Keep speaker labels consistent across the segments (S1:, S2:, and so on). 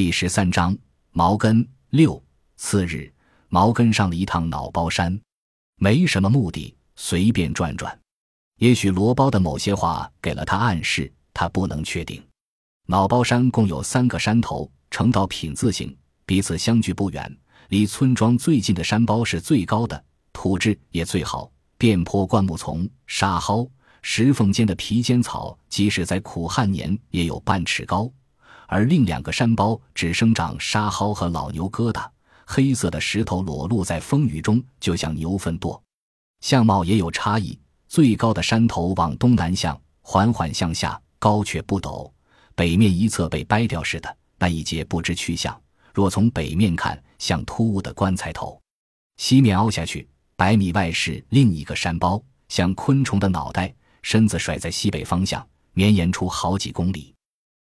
S1: 第十三章，毛根六。次日，毛根上了一趟脑包山，没什么目的，随便转转。也许罗包的某些话给了他暗示，他不能确定。脑包山共有三个山头，呈到品字形，彼此相距不远。离村庄最近的山包是最高的，土质也最好，遍坡灌木丛、沙蒿、石缝间的皮尖草，即使在苦旱年也有半尺高。而另两个山包只生长沙蒿和老牛疙瘩，黑色的石头裸露在风雨中，就像牛粪垛。相貌也有差异。最高的山头往东南向，缓缓向下，高却不陡。北面一侧被掰掉似的，那一截不知去向。若从北面看，像突兀的棺材头。西面凹下去，百米外是另一个山包，像昆虫的脑袋，身子甩在西北方向，绵延出好几公里。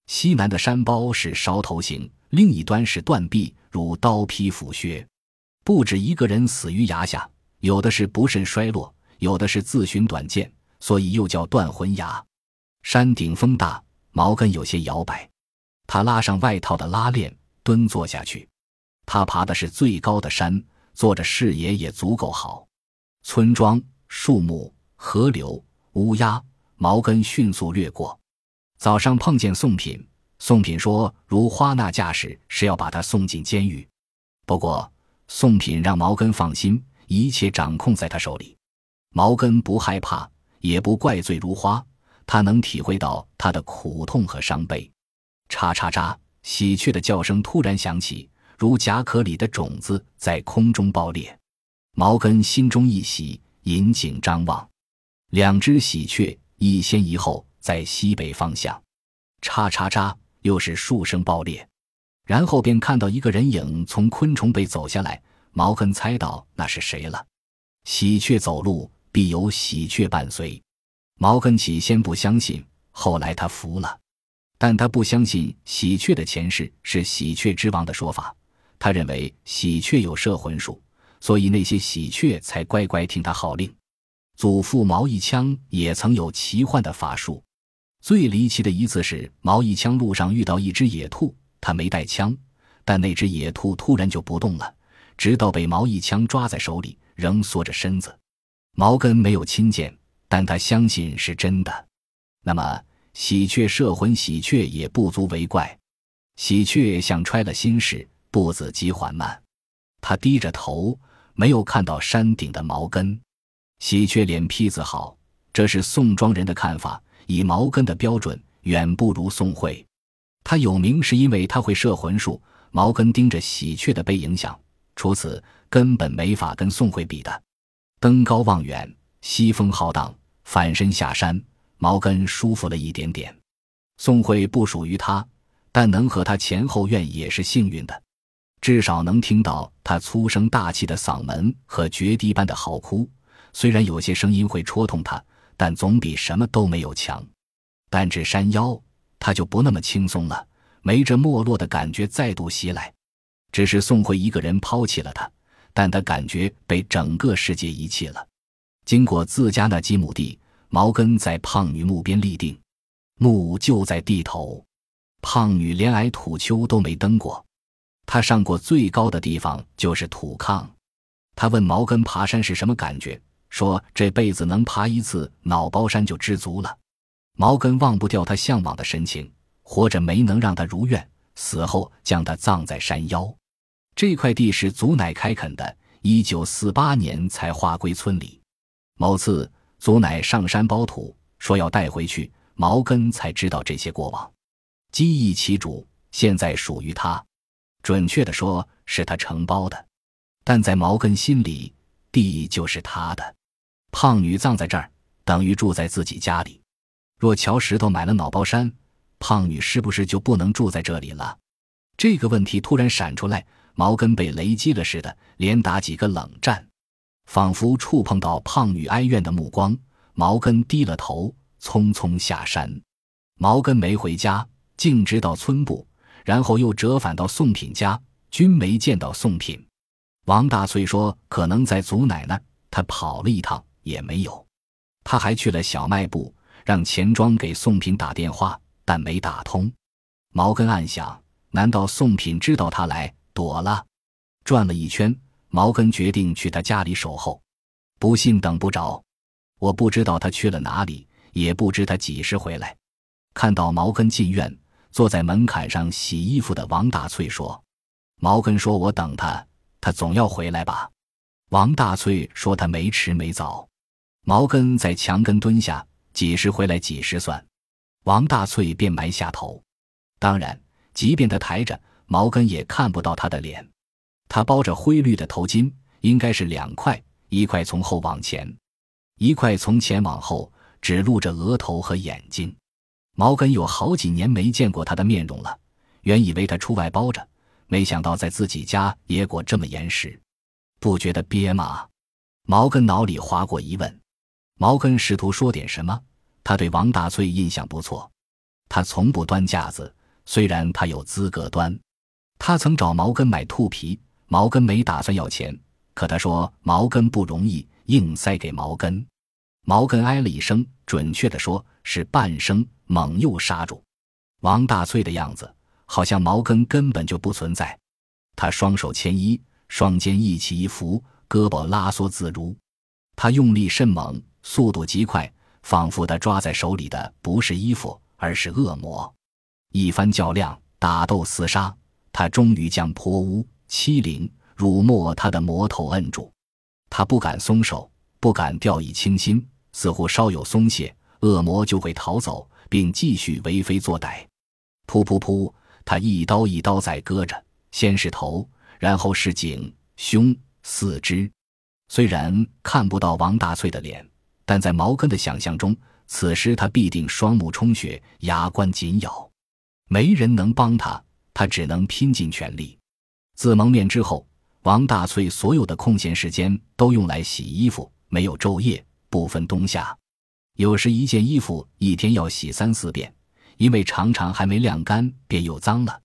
S1: 西南的山包是勺头形，另一端是断壁，如刀劈斧削。不止一个人死于崖下，有的是不慎摔落。有的是自寻短见，所以又叫断魂崖。山顶风大，毛根有些摇摆。他拉上外套的拉链，蹲坐下去。他爬的是最高的山，坐着视野也足够好。村庄、树木、河流、乌鸦，毛根迅速掠过。早上碰见宋品，宋品说，如花那架势是要把他送进监狱。不过宋品让毛根放心，一切掌控在他手里。毛根不害怕，也不怪罪如花，他能体会到他的苦痛和伤悲。叉叉叉，喜鹊的叫声突然响起，如甲壳里的种子在空中爆裂。毛根心中一喜，引颈张望，两只喜鹊一先一后在西北方向。嚓嚓嚓，又是数声爆裂，然后便看到一个人影从昆虫背走下来。毛根猜到那是谁了。喜鹊走路。必有喜鹊伴随，毛根起先不相信，后来他服了。但他不相信喜鹊的前世是喜鹊之王的说法，他认为喜鹊有摄魂术，所以那些喜鹊才乖乖听他号令。祖父毛一枪也曾有奇幻的法术，最离奇的一次是毛一枪路上遇到一只野兔，他没带枪，但那只野兔突然就不动了，直到被毛一枪抓在手里，仍缩着身子。毛根没有亲见，但他相信是真的。那么，喜鹊摄魂，喜鹊也不足为怪。喜鹊像揣了心事，步子极缓慢。他低着头，没有看到山顶的毛根。喜鹊脸皮子好，这是宋庄人的看法。以毛根的标准，远不如宋慧。他有名是因为他会摄魂术。毛根盯着喜鹊的背影想，除此根本没法跟宋慧比的。登高望远，西风浩荡，反身下山，毛根舒服了一点点。宋慧不属于他，但能和他前后院也是幸运的，至少能听到他粗声大气的嗓门和决堤般的嚎哭。虽然有些声音会戳痛他，但总比什么都没有强。但至山腰，他就不那么轻松了，没这没落的感觉再度袭来。只是宋慧一个人抛弃了他。但他感觉被整个世界遗弃了。经过自家那几亩地，毛根在胖女墓边立定，墓就在地头。胖女连矮土丘都没登过，她上过最高的地方就是土炕。他问毛根爬山是什么感觉，说这辈子能爬一次脑包山就知足了。毛根忘不掉他向往的神情，活着没能让他如愿，死后将他葬在山腰。这块地是祖奶开垦的，一九四八年才划归村里。某次祖奶上山包土，说要带回去，毛根才知道这些过往。记忆其主，现在属于他。准确的说，是他承包的。但在毛根心里，地就是他的。胖女葬在这儿，等于住在自己家里。若乔石头买了脑包山，胖女是不是就不能住在这里了？这个问题突然闪出来。毛根被雷击了似的，连打几个冷战，仿佛触碰到胖女哀怨的目光。毛根低了头，匆匆下山。毛根没回家，径直到村部，然后又折返到宋品家，均没见到宋品。王大翠说可能在祖奶奶，他跑了一趟也没有。他还去了小卖部，让钱庄给宋平打电话，但没打通。毛根暗想。难道宋平知道他来，躲了？转了一圈，毛根决定去他家里守候。不信等不着，我不知道他去了哪里，也不知他几时回来。看到毛根进院，坐在门槛上洗衣服的王大翠说：“毛根说我等他，他总要回来吧？”王大翠说：“他没迟没早。”毛根在墙根蹲下，几时回来几时算。王大翠便埋下头。当然，即便他抬着，毛根也看不到他的脸。他包着灰绿的头巾，应该是两块，一块从后往前，一块从前往后，只露着额头和眼睛。毛根有好几年没见过他的面容了，原以为他出外包着，没想到在自己家也裹这么严实，不觉得憋吗？毛根脑里划过疑问。毛根试图说点什么，他对王大翠印象不错，他从不端架子。虽然他有资格端，他曾找毛根买兔皮，毛根没打算要钱，可他说毛根不容易，硬塞给毛根。毛根哎了一声，准确的说是半声，猛又刹住。王大翠的样子好像毛根根本就不存在，他双手牵衣，双肩一起一伏，胳膊拉缩自如，他用力甚猛，速度极快，仿佛他抓在手里的不是衣服，而是恶魔。一番较量、打斗、厮杀，他终于将泼污、欺凌、辱没他的魔头摁住。他不敢松手，不敢掉以轻心，似乎稍有松懈，恶魔就会逃走，并继续为非作歹。噗噗噗！他一刀一刀在割着，先是头，然后是颈、胸、四肢。虽然看不到王大翠的脸，但在毛根的想象中，此时他必定双目充血，牙关紧咬。没人能帮他，他只能拼尽全力。自蒙面之后，王大翠所有的空闲时间都用来洗衣服，没有昼夜，不分冬夏。有时一件衣服一天要洗三四遍，因为常常还没晾干便又脏了。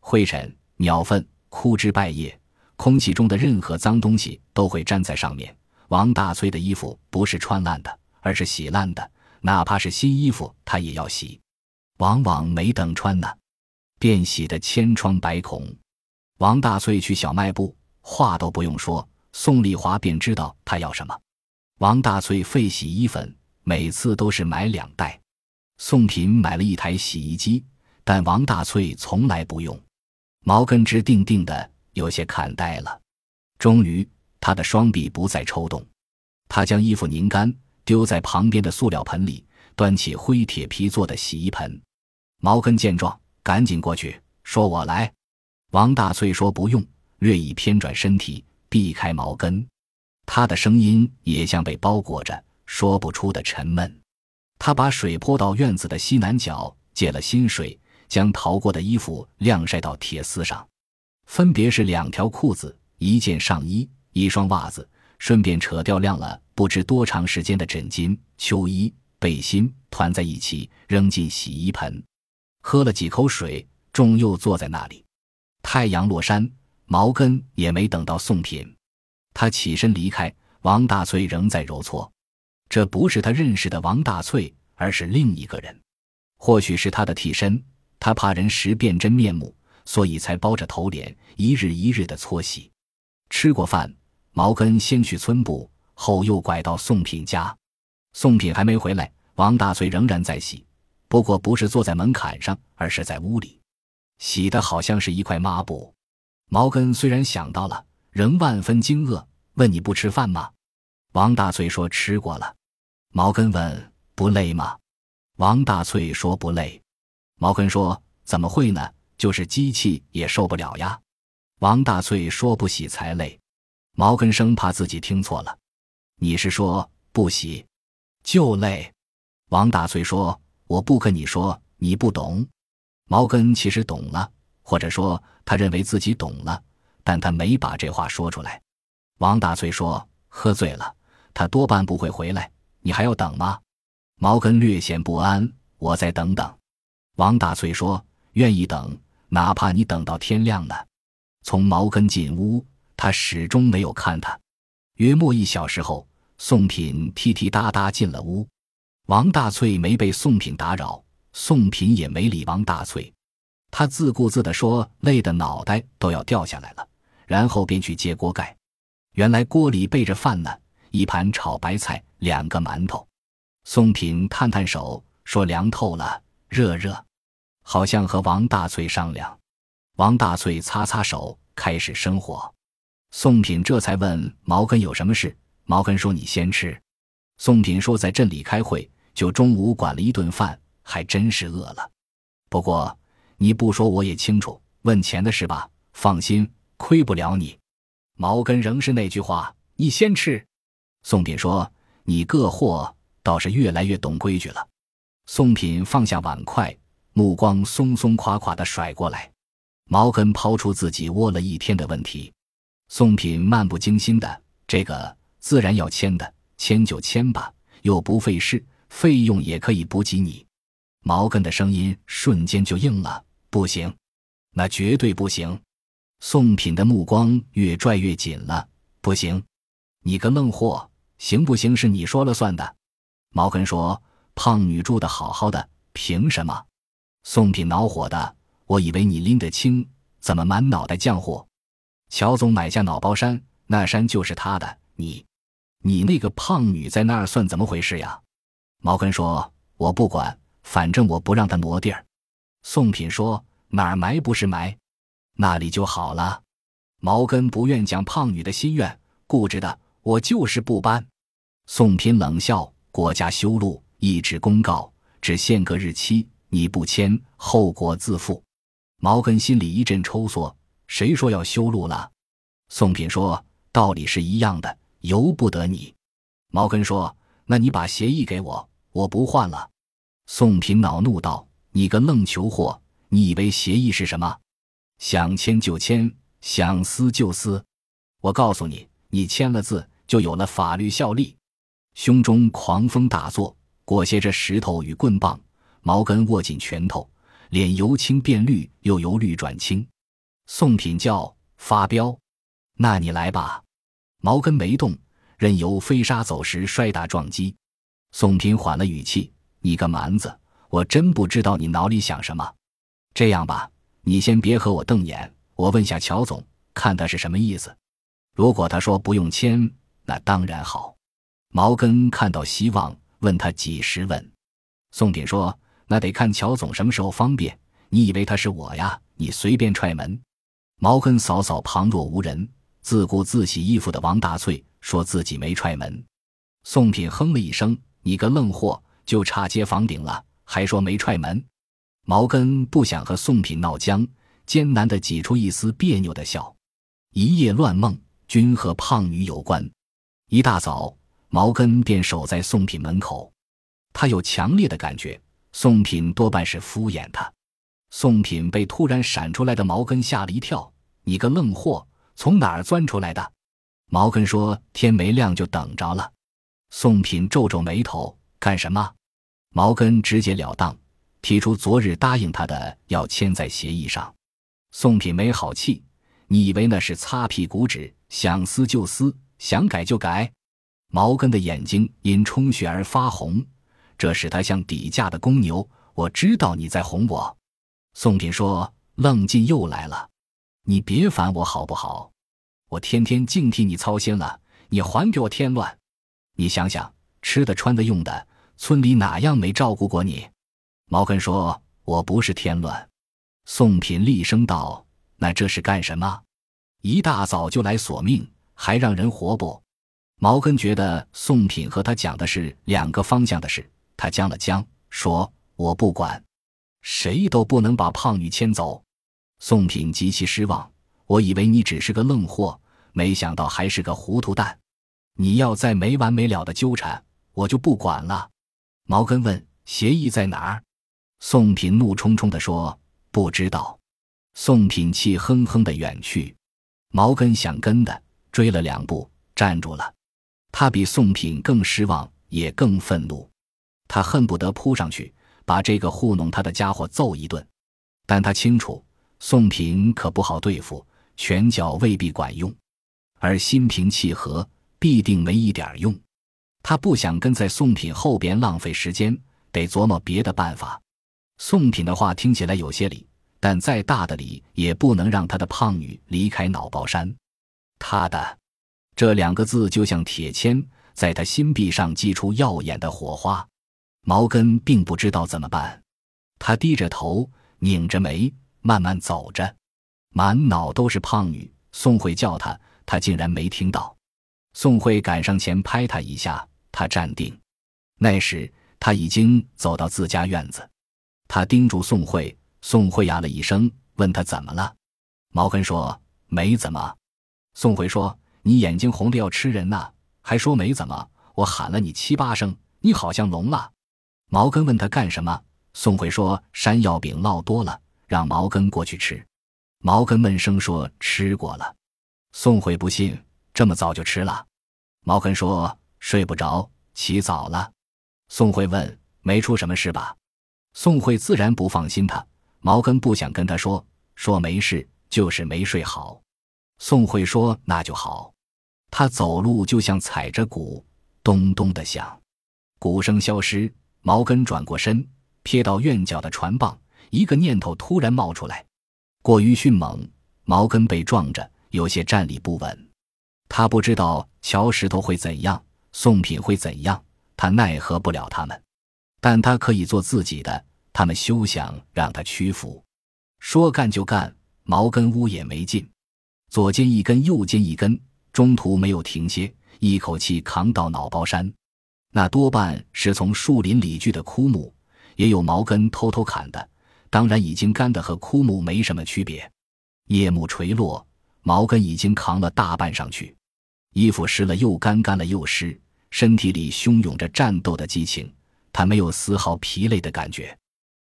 S1: 灰尘、鸟粪、枯枝败叶，空气中的任何脏东西都会粘在上面。王大翠的衣服不是穿烂的，而是洗烂的，哪怕是新衣服，他也要洗。往往没等穿呢，便洗得千疮百孔。王大翠去小卖部，话都不用说，宋丽华便知道他要什么。王大翠费洗衣粉，每次都是买两袋。宋平买了一台洗衣机，但王大翠从来不用。毛根直定定的，有些看呆了。终于，他的双臂不再抽动，他将衣服拧干，丢在旁边的塑料盆里，端起灰铁皮做的洗衣盆。毛根见状，赶紧过去说：“我来。”王大翠说：“不用。”略一偏转身体，避开毛根。他的声音也像被包裹着，说不出的沉闷。他把水泼到院子的西南角，借了新水，将淘过的衣服晾晒到铁丝上，分别是两条裤子、一件上衣、一双袜子，顺便扯掉晾了不知多长时间的枕巾、秋衣、背心，团在一起扔进洗衣盆。喝了几口水，仲又坐在那里。太阳落山，毛根也没等到送品，他起身离开。王大翠仍在揉搓，这不是他认识的王大翠，而是另一个人，或许是他的替身。他怕人识辨真面目，所以才包着头脸，一日一日的搓洗。吃过饭，毛根先去村部，后又拐到宋品家。宋品还没回来，王大翠仍然在洗。不过不是坐在门槛上，而是在屋里，洗的好像是一块抹布。毛根虽然想到了，仍万分惊愕，问：“你不吃饭吗？”王大翠说：“吃过了。”毛根问：“不累吗？”王大翠说：“不累。”毛根说：“怎么会呢？就是机器也受不了呀。”王大翠说：“不洗才累。”毛根生怕自己听错了：“你是说不洗就累？”王大翠说。我不跟你说，你不懂。毛根其实懂了，或者说他认为自己懂了，但他没把这话说出来。王大翠说：“喝醉了，他多半不会回来。你还要等吗？”毛根略显不安。我再等等。王大翠说：“愿意等，哪怕你等到天亮呢。”从毛根进屋，他始终没有看他。约莫一小时后，宋品踢踢哒哒进了屋。王大翠没被宋品打扰，宋品也没理王大翠。他自顾自地说：“累得脑袋都要掉下来了。”然后便去接锅盖。原来锅里备着饭呢，一盘炒白菜，两个馒头。宋品探探手，说：“凉透了，热热。”好像和王大翠商量。王大翠擦擦手，开始生火。宋品这才问毛根有什么事。毛根说：“你先吃。”宋品说：“在镇里开会，就中午管了一顿饭，还真是饿了。不过你不说我也清楚，问钱的事吧？放心，亏不了你。”毛根仍是那句话：“你先吃。”宋品说：“你个货倒是越来越懂规矩了。”宋品放下碗筷，目光松松垮垮的甩过来。毛根抛出自己窝了一天的问题。宋品漫不经心的：“这个自然要签的，签就签吧，又不费事，费用也可以补给你。”毛根的声音瞬间就硬了：“不行，那绝对不行。”宋品的目光越拽越紧了。不行，你个愣货，行不行是你说了算的。毛根说：“胖女住的好好的，凭什么？”宋品恼火的：“我以为你拎得清，怎么满脑袋浆糊？”乔总买下脑包山，那山就是他的。你，你那个胖女在那儿算怎么回事呀？毛根说：“我不管，反正我不让他挪地儿。”宋品说：“哪儿埋不是埋？”那里就好了。毛根不愿讲胖女的心愿，固执的我就是不搬。宋品冷笑：“国家修路，一纸公告，只限个日期，你不签，后果自负。”毛根心里一阵抽缩：“谁说要修路了？”宋品说：“道理是一样的，由不得你。”毛根说：“那你把协议给我，我不换了。”宋品恼怒道：“你个愣球货，你以为协议是什么？”想签就签，想撕就撕。我告诉你，你签了字就有了法律效力。胸中狂风大作，裹挟着石头与棍棒，毛根握紧拳头，脸由青变绿，又由绿转青。宋品叫发飙，那你来吧。毛根没动，任由飞沙走石，摔打撞击。宋品缓了语气：“你个蛮子，我真不知道你脑里想什么。这样吧。”你先别和我瞪眼，我问下乔总，看他是什么意思。如果他说不用签，那当然好。毛根看到希望，问他几时问。宋品说：“那得看乔总什么时候方便。你以为他是我呀？你随便踹门。”毛根扫扫旁若无人、自顾自洗衣服的王大翠，说自己没踹门。宋品哼了一声：“你个愣货，就差接房顶了，还说没踹门。”毛根不想和宋品闹僵，艰难地挤出一丝别扭的笑。一夜乱梦，均和胖女有关。一大早，毛根便守在宋品门口。他有强烈的感觉，宋品多半是敷衍他。宋品被突然闪出来的毛根吓了一跳：“你个愣货，从哪儿钻出来的？”毛根说：“天没亮就等着了。”宋品皱皱眉头：“干什么？”毛根直截了当。提出昨日答应他的要签在协议上，宋品没好气。你以为那是擦屁股纸，想撕就撕，想改就改？毛根的眼睛因充血而发红，这使他像抵价的公牛。我知道你在哄我。宋品说：“愣劲又来了，你别烦我好不好？我天天净替你操心了，你还给我添乱。你想想，吃的、穿的、用的，村里哪样没照顾过你？”毛根说：“我不是添乱。”宋品厉声道：“那这是干什么？一大早就来索命，还让人活不？”毛根觉得宋品和他讲的是两个方向的事，他僵了僵，说：“我不管，谁都不能把胖女牵走。”宋品极其失望：“我以为你只是个愣货，没想到还是个糊涂蛋。你要再没完没了的纠缠，我就不管了。”毛根问：“协议在哪儿？”宋品怒冲冲地说：“不知道。”宋品气哼哼的远去。毛根想跟的，追了两步，站住了。他比宋品更失望，也更愤怒。他恨不得扑上去，把这个糊弄他的家伙揍一顿。但他清楚，宋品可不好对付，拳脚未必管用，而心平气和必定没一点用。他不想跟在宋品后边浪费时间，得琢磨别的办法。宋品的话听起来有些理，但再大的理也不能让他的胖女离开脑包山。他的这两个字就像铁签，在他心壁上击出耀眼的火花。毛根并不知道怎么办，他低着头，拧着眉，慢慢走着，满脑都是胖女。宋慧叫他，他竟然没听到。宋慧赶上前拍他一下，他站定。那时他已经走到自家院子，他叮嘱宋慧，宋慧呀了一声，问他怎么了。毛根说没怎么。宋慧说你眼睛红的要吃人呐，还说没怎么。我喊了你七八声，你好像聋了。毛根问他干什么，宋慧说山药饼烙多了，让毛根过去吃。毛根闷声说吃过了。宋慧不信，这么早就吃了。毛根说睡不着，起早了。宋慧问：“没出什么事吧？”宋慧自然不放心他。毛根不想跟他说，说没事，就是没睡好。宋慧说：“那就好。”他走路就像踩着鼓，咚咚的响。鼓声消失，毛根转过身，瞥到院角的船蚌，一个念头突然冒出来。过于迅猛，毛根被撞着，有些站立不稳。他不知道乔石头会怎样，宋品会怎样。他奈何不了他们，但他可以做自己的。他们休想让他屈服。说干就干，毛根屋也没劲，左肩一根，右肩一根，中途没有停歇，一口气扛到脑包山。那多半是从树林里锯的枯木，也有毛根偷偷砍的。当然，已经干的和枯木没什么区别。夜幕垂落，毛根已经扛了大半上去，衣服湿了又干，干了又湿。身体里汹涌着战斗的激情，他没有丝毫疲累的感觉。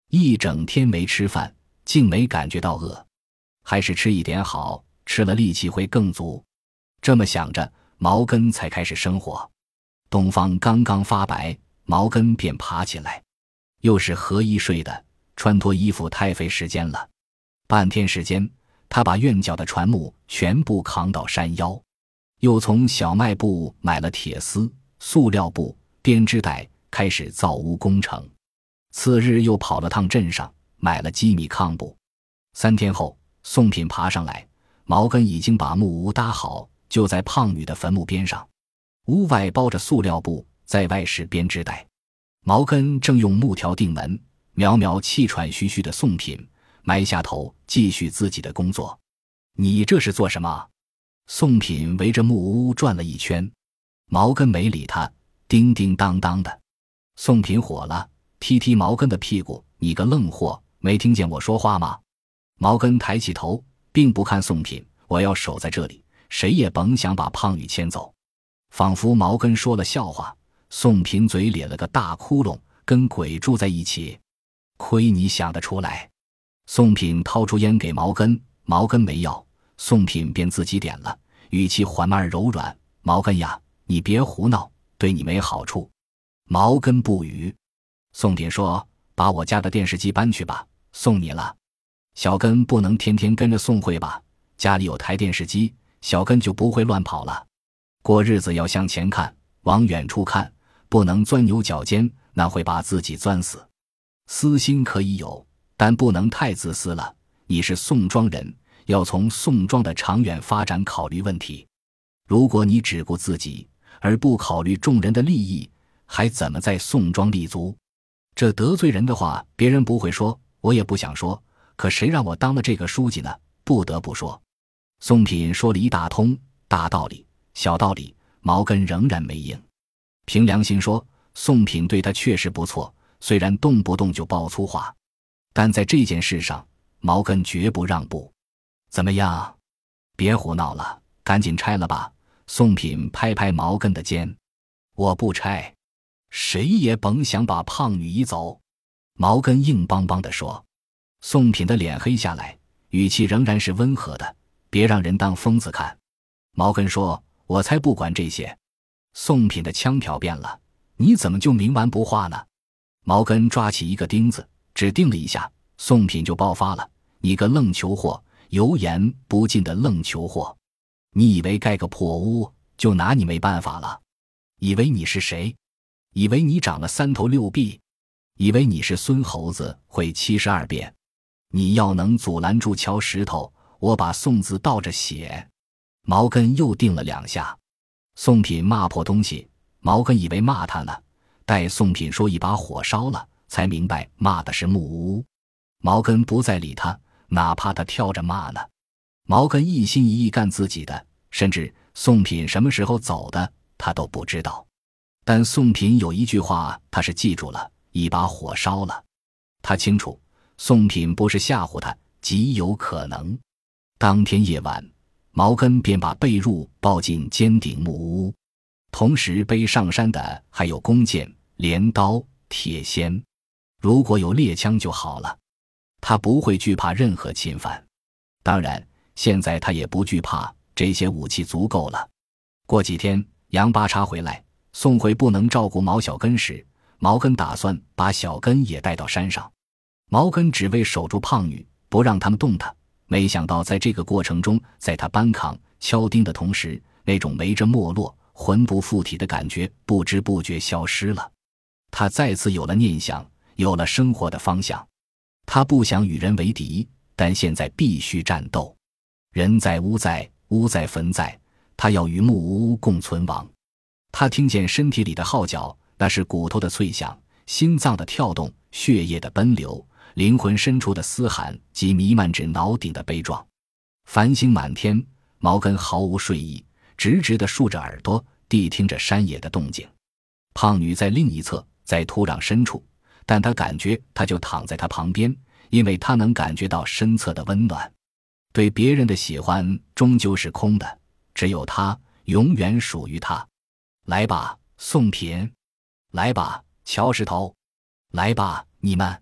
S1: 一整天没吃饭，竟没感觉到饿，还是吃一点好，吃了力气会更足。这么想着，毛根才开始生火。东方刚刚发白，毛根便爬起来，又是何衣睡的，穿脱衣服太费时间了。半天时间，他把院角的船木全部扛到山腰，又从小卖部买了铁丝。塑料布、编织袋，开始造屋工程。次日又跑了趟镇上，买了机米炕布。三天后，宋品爬上来，毛根已经把木屋搭好，就在胖女的坟墓边上。屋外包着塑料布，在外是编织袋。毛根正用木条钉门，苗苗气喘吁吁的宋品埋下头，继续自己的工作。你这是做什么？宋品围着木屋转了一圈。毛根没理他，叮叮当当的。宋品火了，踢踢毛根的屁股：“你个愣货，没听见我说话吗？”毛根抬起头，并不看宋品：“我要守在这里，谁也甭想把胖女牵走。”仿佛毛根说了笑话。宋品嘴咧了个大窟窿，跟鬼住在一起。亏你想得出来！宋品掏出烟给毛根，毛根没要，宋品便自己点了，语气缓慢柔软：“毛根呀。”你别胡闹，对你没好处。毛根不语。宋品说：“把我家的电视机搬去吧，送你了。”小根不能天天跟着宋慧吧？家里有台电视机，小根就不会乱跑了。过日子要向前看，往远处看，不能钻牛角尖，那会把自己钻死。私心可以有，但不能太自私了。你是宋庄人，要从宋庄的长远发展考虑问题。如果你只顾自己，而不考虑众人的利益，还怎么在宋庄立足？这得罪人的话，别人不会说，我也不想说。可谁让我当了这个书记呢？不得不说。宋品说了一大通大道理、小道理，毛根仍然没应。凭良心说，宋品对他确实不错，虽然动不动就爆粗话，但在这件事上，毛根绝不让步。怎么样？别胡闹了，赶紧拆了吧。宋品拍拍毛根的肩：“我不拆，谁也甭想把胖女移走。”毛根硬邦邦地说。宋品的脸黑下来，语气仍然是温和的：“别让人当疯子看。”毛根说：“我才不管这些。”宋品的腔调变了：“你怎么就冥顽不化呢？”毛根抓起一个钉子，只钉了一下，宋品就爆发了：“你个愣球货，油盐不进的愣球货！”你以为盖个破屋就拿你没办法了？以为你是谁？以为你长了三头六臂？以为你是孙猴子会七十二变？你要能阻拦住敲石头，我把宋字倒着写。毛根又定了两下，宋品骂破东西，毛根以为骂他呢，待宋品说一把火烧了，才明白骂的是木屋。毛根不再理他，哪怕他跳着骂呢。毛根一心一意干自己的，甚至宋品什么时候走的，他都不知道。但宋品有一句话，他是记住了：一把火烧了。他清楚，宋品不是吓唬他，极有可能。当天夜晚。毛根便把被褥抱进尖顶木屋，同时背上山的还有弓箭、镰刀、铁锨。如果有猎枪就好了，他不会惧怕任何侵犯。当然，现在他也不惧怕，这些武器足够了。过几天，杨八叉回来，送回不能照顾毛小根时，毛根打算把小根也带到山上。毛根只为守住胖女，不让他们动他。没想到，在这个过程中，在他搬扛、敲钉的同时，那种没着没落、魂不附体的感觉不知不觉消失了。他再次有了念想，有了生活的方向。他不想与人为敌，但现在必须战斗。人在屋在，屋在坟在，他要与木屋共存亡。他听见身体里的号角，那是骨头的脆响，心脏的跳动，血液的奔流。灵魂深处的嘶喊及弥漫至脑顶的悲壮，繁星满天。毛根毫无睡意，直直地竖着耳朵，谛听着山野的动静。胖女在另一侧，在土壤深处，但她感觉她就躺在他旁边，因为她能感觉到身侧的温暖。对别人的喜欢终究是空的，只有他永远属于他。来吧，宋品，来吧，乔石头，来吧，你们。